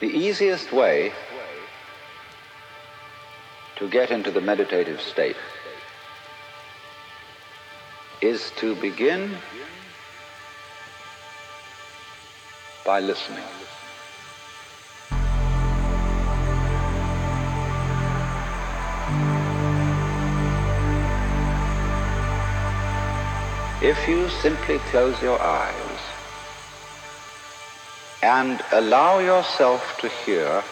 The easiest way to get into the meditative state is to begin by listening. If you simply close your eyes and allow yourself to hear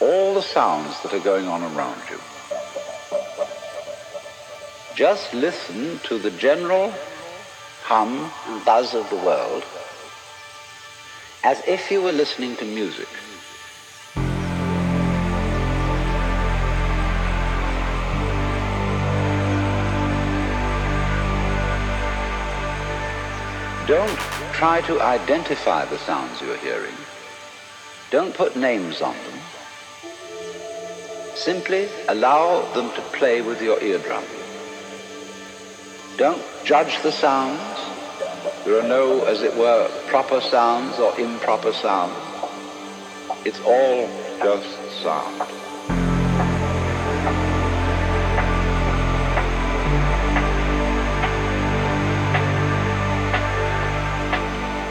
all the sounds that are going on around you, just listen to the general hum and buzz of the world as if you were listening to music. Don't try to identify the sounds you're hearing. Don't put names on them. Simply allow them to play with your eardrum. Don't judge the sounds. There are no, as it were, proper sounds or improper sounds. It's all just sound.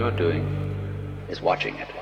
You're doing is watching it.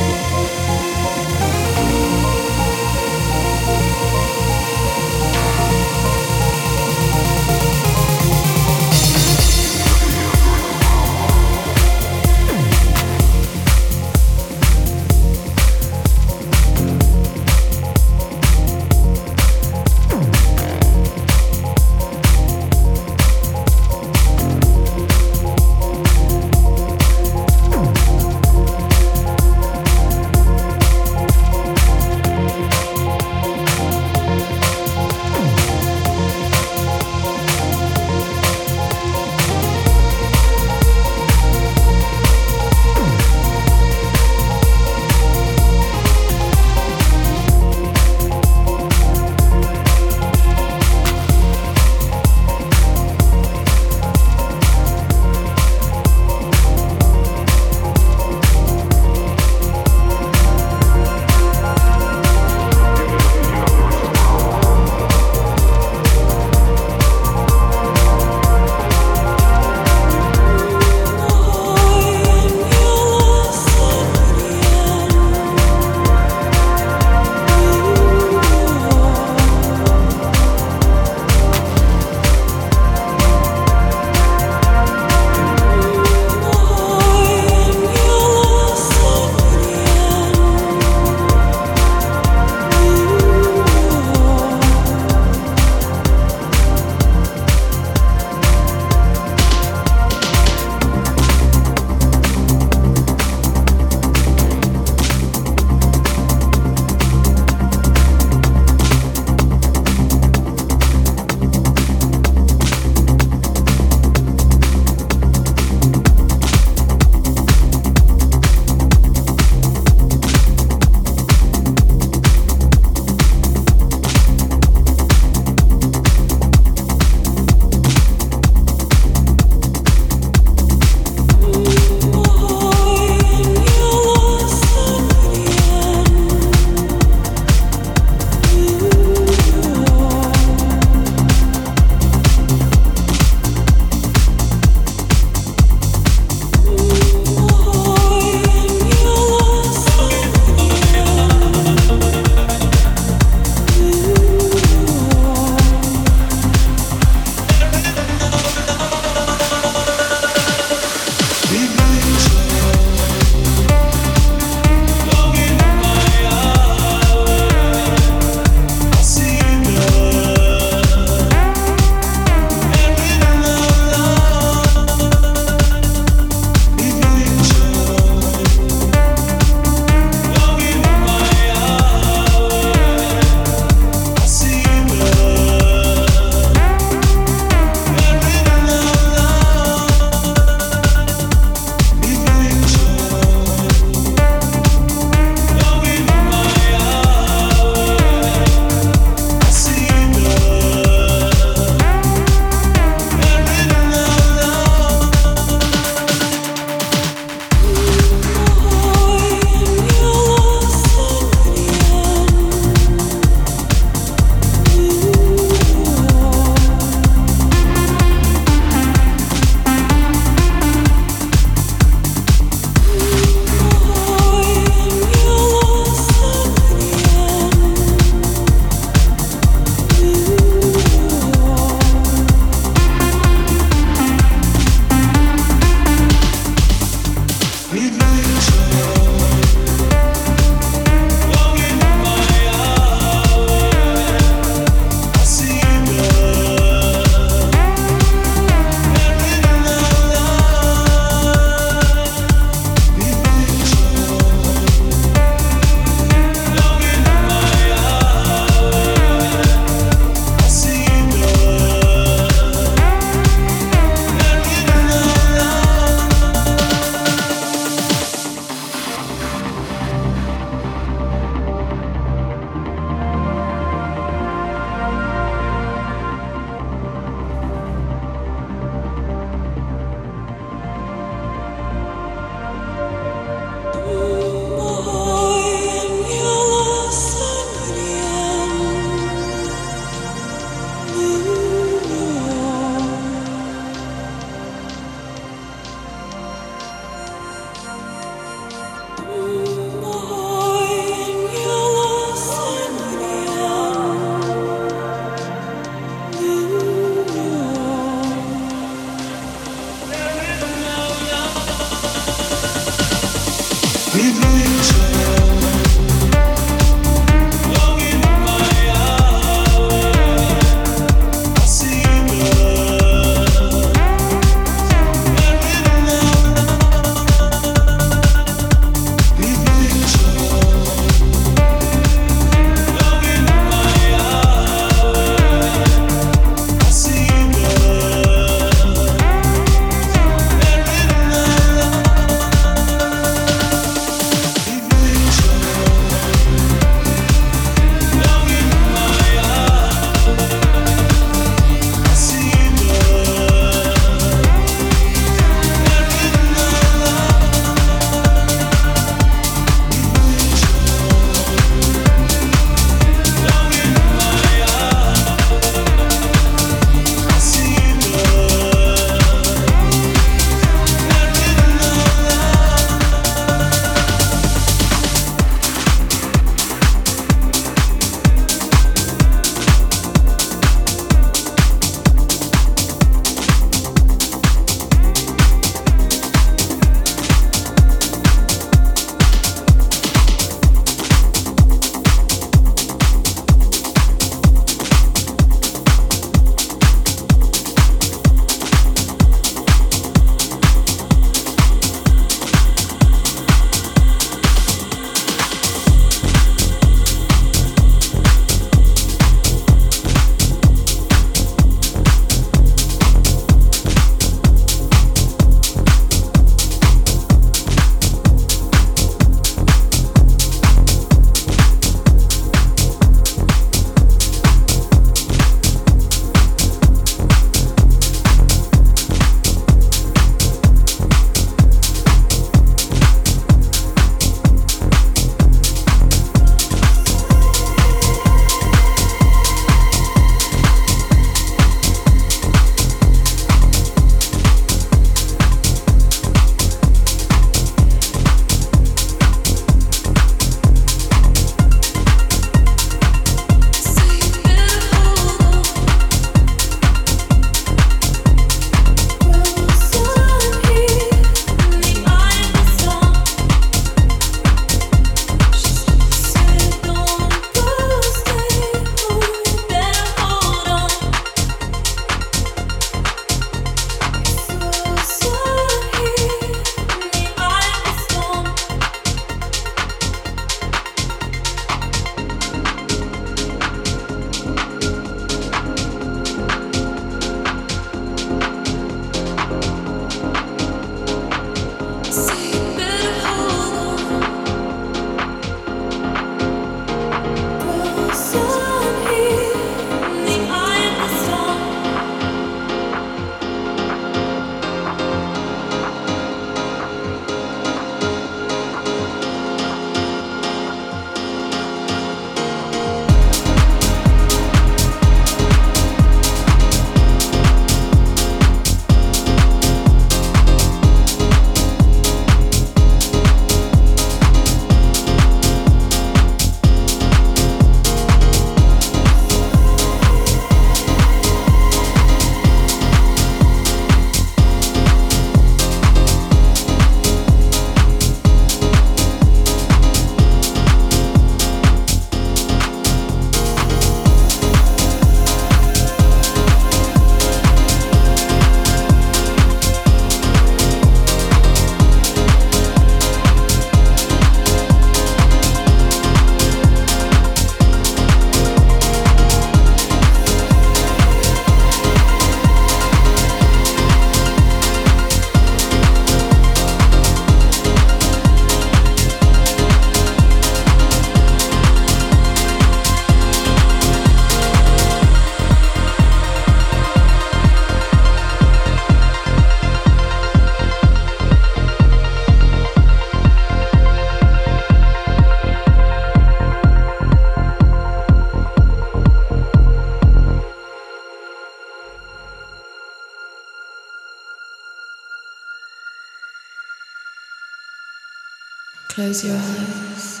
Close your eyes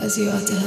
as you utter her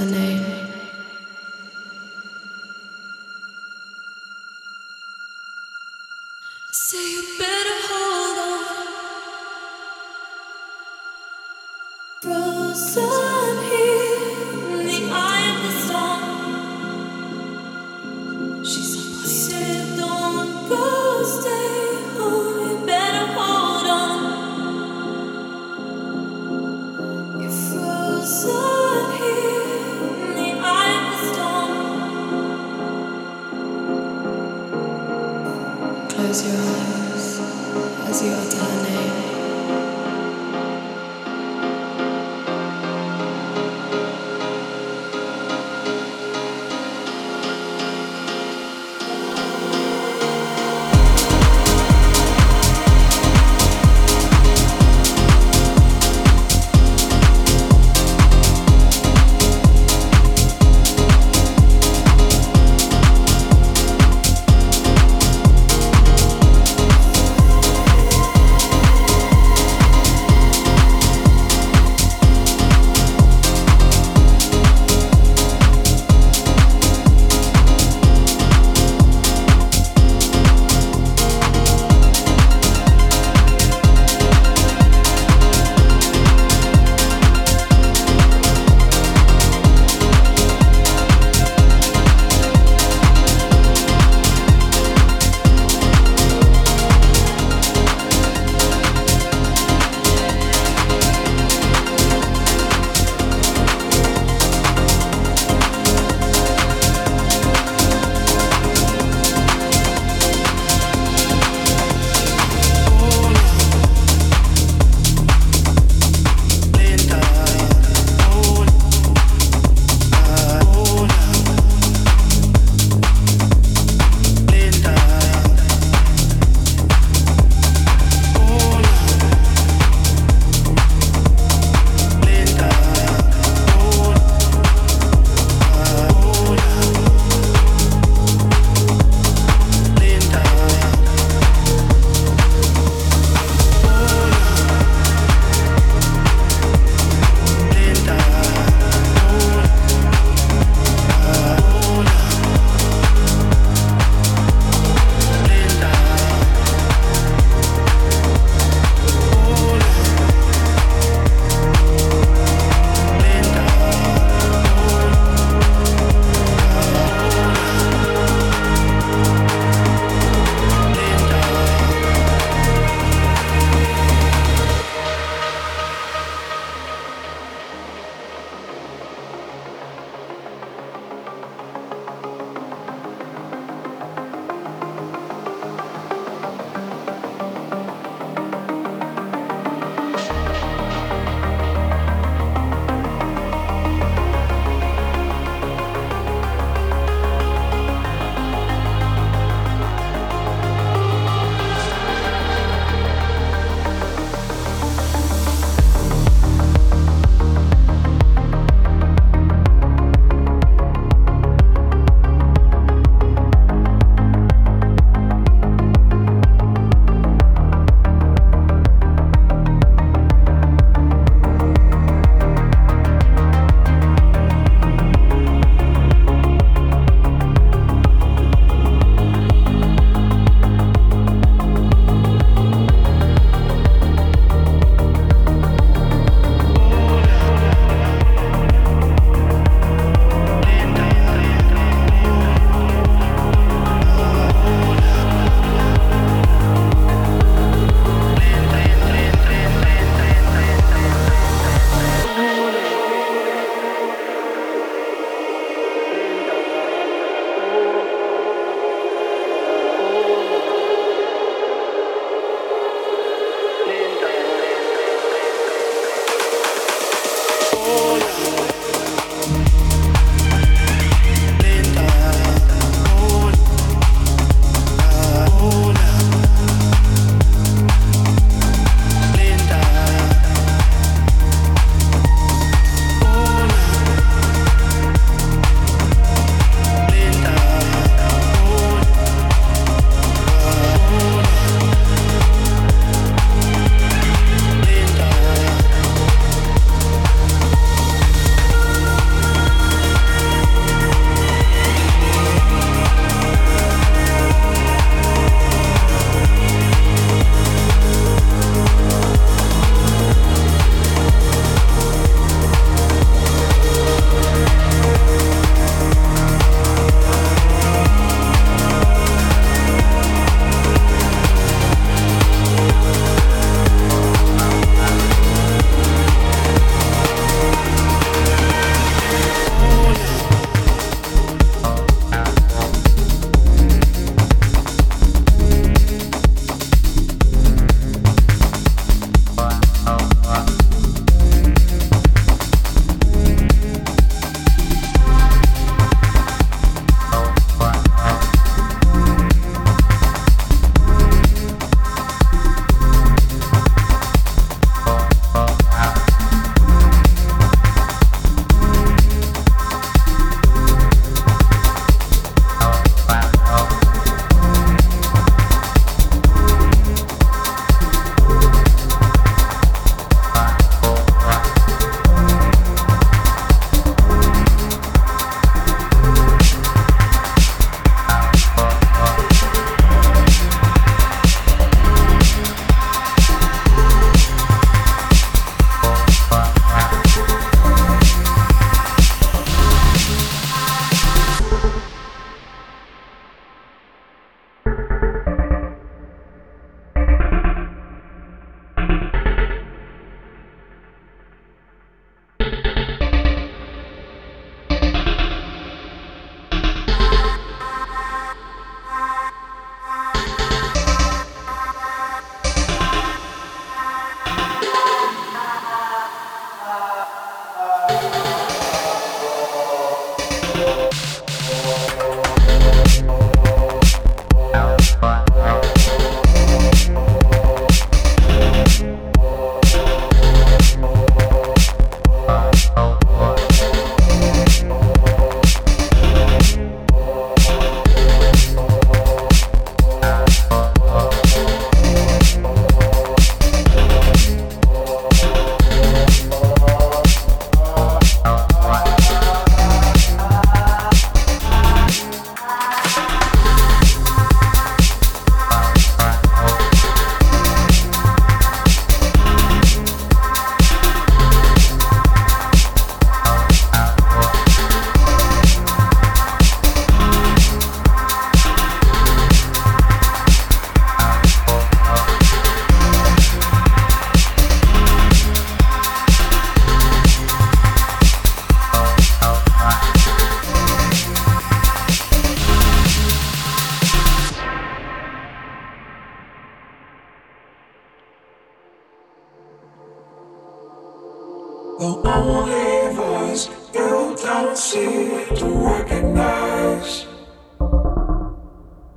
the only voice you don't see to recognize.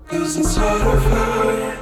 Cause inside of find.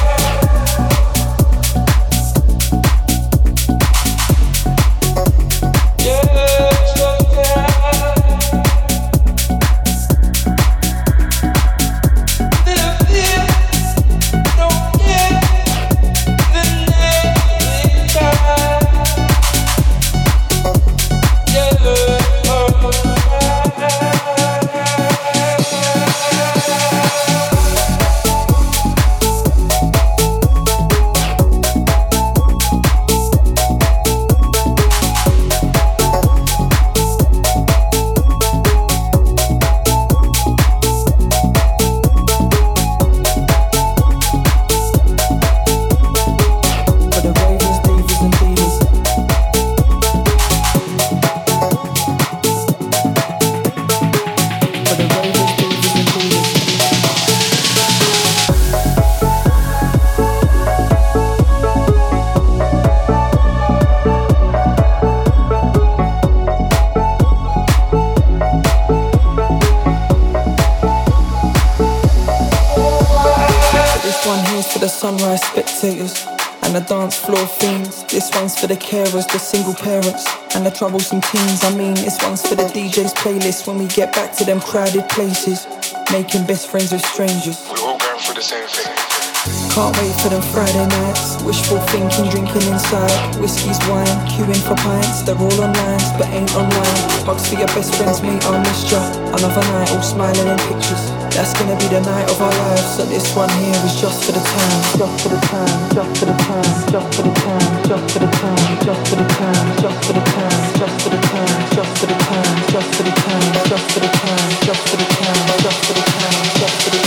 and troublesome teens. I mean, this one's for the DJ's playlist when we get back to them crowded places, making best friends with strangers. We're all going through the same thing. Can't wait for them Friday nights. Wishful thinking, drinking inside. Whiskey's wine, queuing for pints. They're all online, but ain't online. Hugs for your best friends, mate, I missed ya. Another night, all smiling in pictures. That's gonna be the night of our lives. So this one here is just for the time, just for the time, just for the time, just for the time, just for the time, just for the time, just for the time, just for the time, just for the time, just for the time, just for the time, just for the time, just for the time, just for the.